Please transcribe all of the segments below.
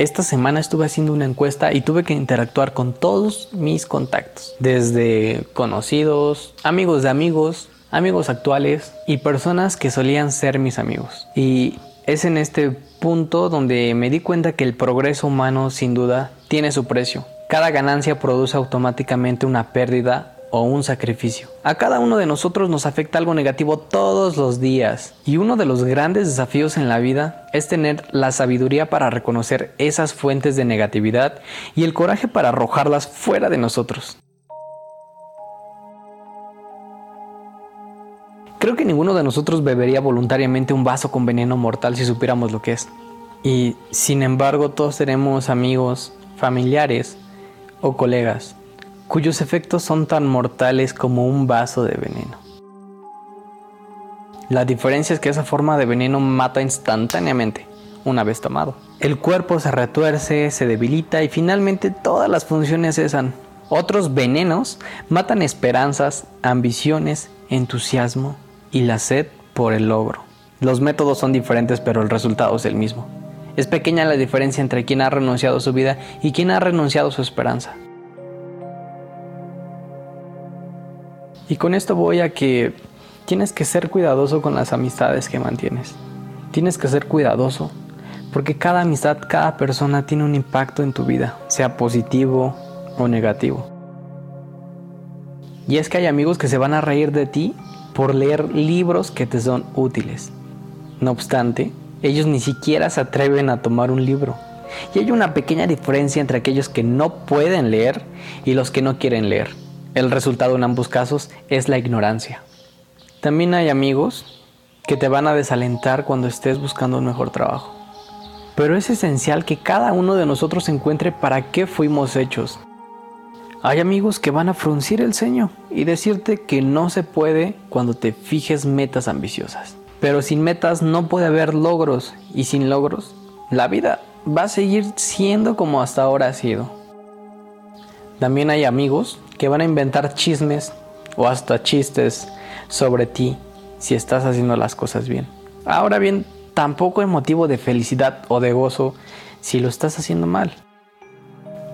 Esta semana estuve haciendo una encuesta y tuve que interactuar con todos mis contactos, desde conocidos, amigos de amigos, amigos actuales y personas que solían ser mis amigos. Y es en este punto donde me di cuenta que el progreso humano sin duda tiene su precio. Cada ganancia produce automáticamente una pérdida o un sacrificio. A cada uno de nosotros nos afecta algo negativo todos los días y uno de los grandes desafíos en la vida es tener la sabiduría para reconocer esas fuentes de negatividad y el coraje para arrojarlas fuera de nosotros. Creo que ninguno de nosotros bebería voluntariamente un vaso con veneno mortal si supiéramos lo que es. Y sin embargo todos tenemos amigos, familiares o colegas cuyos efectos son tan mortales como un vaso de veneno. La diferencia es que esa forma de veneno mata instantáneamente, una vez tomado. El cuerpo se retuerce, se debilita y finalmente todas las funciones cesan. Otros venenos matan esperanzas, ambiciones, entusiasmo y la sed por el logro. Los métodos son diferentes pero el resultado es el mismo. Es pequeña la diferencia entre quien ha renunciado a su vida y quien ha renunciado a su esperanza. Y con esto voy a que tienes que ser cuidadoso con las amistades que mantienes. Tienes que ser cuidadoso porque cada amistad, cada persona tiene un impacto en tu vida, sea positivo o negativo. Y es que hay amigos que se van a reír de ti por leer libros que te son útiles. No obstante, ellos ni siquiera se atreven a tomar un libro. Y hay una pequeña diferencia entre aquellos que no pueden leer y los que no quieren leer. El resultado en ambos casos es la ignorancia. También hay amigos que te van a desalentar cuando estés buscando un mejor trabajo. Pero es esencial que cada uno de nosotros encuentre para qué fuimos hechos. Hay amigos que van a fruncir el ceño y decirte que no se puede cuando te fijes metas ambiciosas. Pero sin metas no puede haber logros y sin logros la vida va a seguir siendo como hasta ahora ha sido. También hay amigos que van a inventar chismes o hasta chistes sobre ti si estás haciendo las cosas bien. Ahora bien, tampoco hay motivo de felicidad o de gozo si lo estás haciendo mal.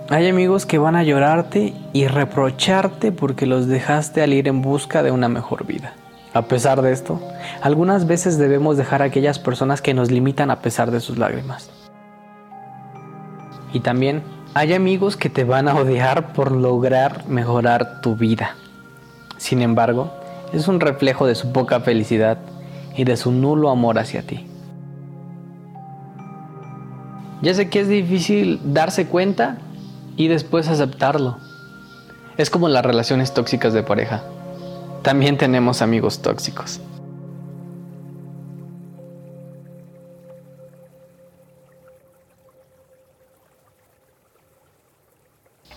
Hay amigos que van a llorarte y reprocharte porque los dejaste al ir en busca de una mejor vida. A pesar de esto, algunas veces debemos dejar a aquellas personas que nos limitan a pesar de sus lágrimas. Y también hay amigos que te van a odiar por lograr mejorar tu vida. Sin embargo, es un reflejo de su poca felicidad y de su nulo amor hacia ti. Ya sé que es difícil darse cuenta y después aceptarlo. Es como las relaciones tóxicas de pareja. También tenemos amigos tóxicos.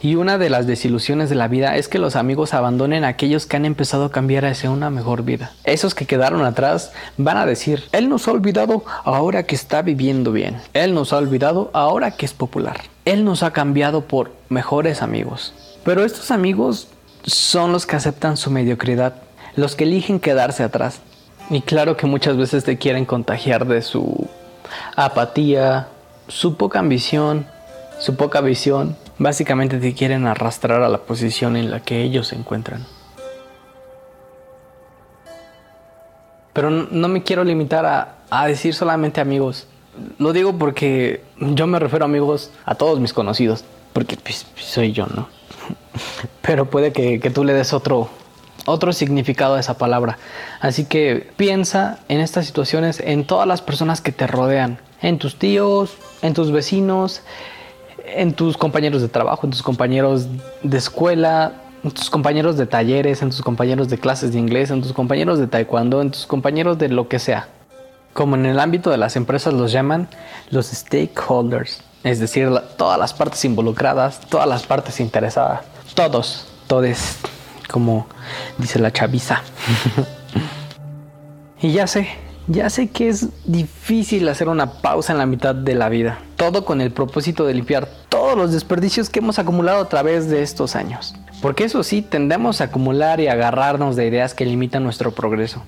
Y una de las desilusiones de la vida es que los amigos abandonen a aquellos que han empezado a cambiar hacia una mejor vida. Esos que quedaron atrás van a decir, Él nos ha olvidado ahora que está viviendo bien. Él nos ha olvidado ahora que es popular. Él nos ha cambiado por mejores amigos. Pero estos amigos son los que aceptan su mediocridad, los que eligen quedarse atrás. Y claro que muchas veces te quieren contagiar de su apatía, su poca ambición, su poca visión Básicamente te quieren arrastrar a la posición en la que ellos se encuentran. Pero no me quiero limitar a, decir solamente amigos. Lo digo porque yo me refiero a amigos a todos mis conocidos, porque pues, soy yo, ¿no? Pero puede que, que tú le des otro, otro significado a esa palabra. Así que piensa en estas situaciones, en todas las personas que te rodean, en tus tíos, en tus vecinos, en tus compañeros de trabajo, en tus compañeros de escuela, en tus compañeros de talleres, en tus compañeros de clases de inglés, en tus compañeros de taekwondo, en tus compañeros de lo que sea. Como en el ámbito de las empresas los llaman los stakeholders, es decir, todas las partes involucradas, todas las partes interesadas, todos, todes, como dice la chaviza. y ya sé, ya sé que es difícil hacer una pausa en la mitad de la vida, todo con el propósito de limpiar todos los desperdicios que hemos acumulado a través de estos años. Porque eso sí, tendemos a acumular y agarrarnos de ideas que limitan nuestro progreso.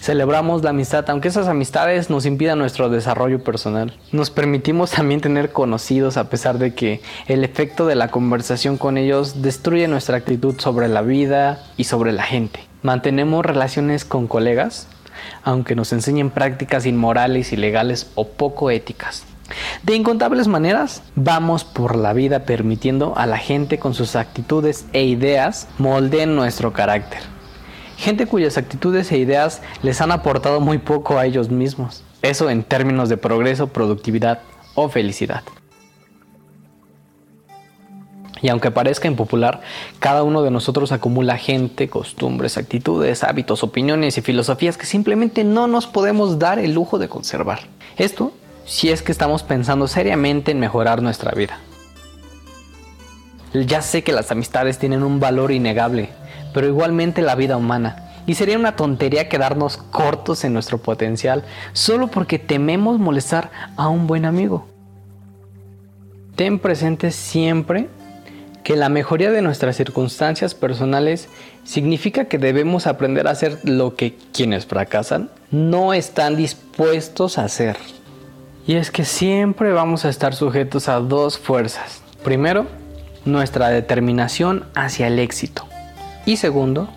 Celebramos la amistad, aunque esas amistades nos impidan nuestro desarrollo personal. Nos permitimos también tener conocidos a pesar de que el efecto de la conversación con ellos destruye nuestra actitud sobre la vida y sobre la gente. Mantenemos relaciones con colegas, aunque nos enseñen prácticas inmorales, ilegales o poco éticas. De incontables maneras, vamos por la vida permitiendo a la gente con sus actitudes e ideas moldeen nuestro carácter. Gente cuyas actitudes e ideas les han aportado muy poco a ellos mismos. Eso en términos de progreso, productividad o felicidad. Y aunque parezca impopular, cada uno de nosotros acumula gente, costumbres, actitudes, hábitos, opiniones y filosofías que simplemente no nos podemos dar el lujo de conservar. Esto si es que estamos pensando seriamente en mejorar nuestra vida. Ya sé que las amistades tienen un valor innegable, pero igualmente la vida humana. Y sería una tontería quedarnos cortos en nuestro potencial solo porque tememos molestar a un buen amigo. Ten presente siempre que la mejoría de nuestras circunstancias personales significa que debemos aprender a hacer lo que quienes fracasan no están dispuestos a hacer. Y es que siempre vamos a estar sujetos a dos fuerzas. Primero, nuestra determinación hacia el éxito. Y segundo,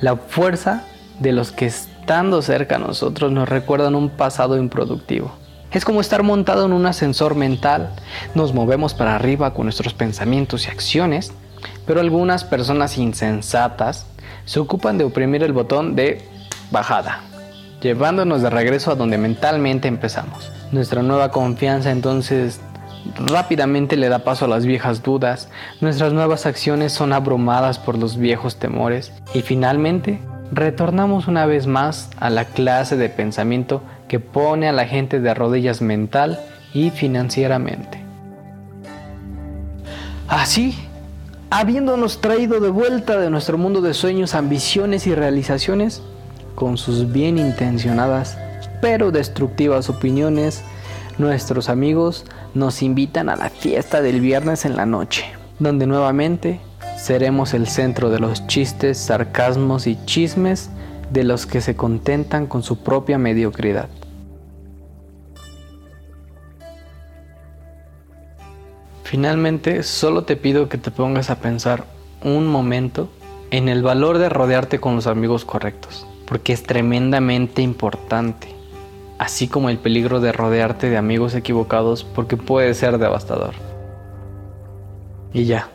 la fuerza de los que estando cerca a nosotros nos recuerdan un pasado improductivo. Es como estar montado en un ascensor mental. Nos movemos para arriba con nuestros pensamientos y acciones, pero algunas personas insensatas se ocupan de oprimir el botón de bajada, llevándonos de regreso a donde mentalmente empezamos. Nuestra nueva confianza entonces rápidamente le da paso a las viejas dudas, nuestras nuevas acciones son abrumadas por los viejos temores y finalmente retornamos una vez más a la clase de pensamiento que pone a la gente de rodillas mental y financieramente. Así, habiéndonos traído de vuelta de nuestro mundo de sueños, ambiciones y realizaciones, con sus bien intencionadas pero destructivas opiniones, nuestros amigos nos invitan a la fiesta del viernes en la noche, donde nuevamente seremos el centro de los chistes, sarcasmos y chismes de los que se contentan con su propia mediocridad. Finalmente, solo te pido que te pongas a pensar un momento en el valor de rodearte con los amigos correctos, porque es tremendamente importante así como el peligro de rodearte de amigos equivocados porque puede ser devastador. Y ya,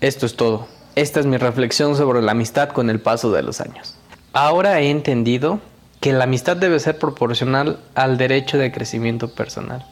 esto es todo. Esta es mi reflexión sobre la amistad con el paso de los años. Ahora he entendido que la amistad debe ser proporcional al derecho de crecimiento personal.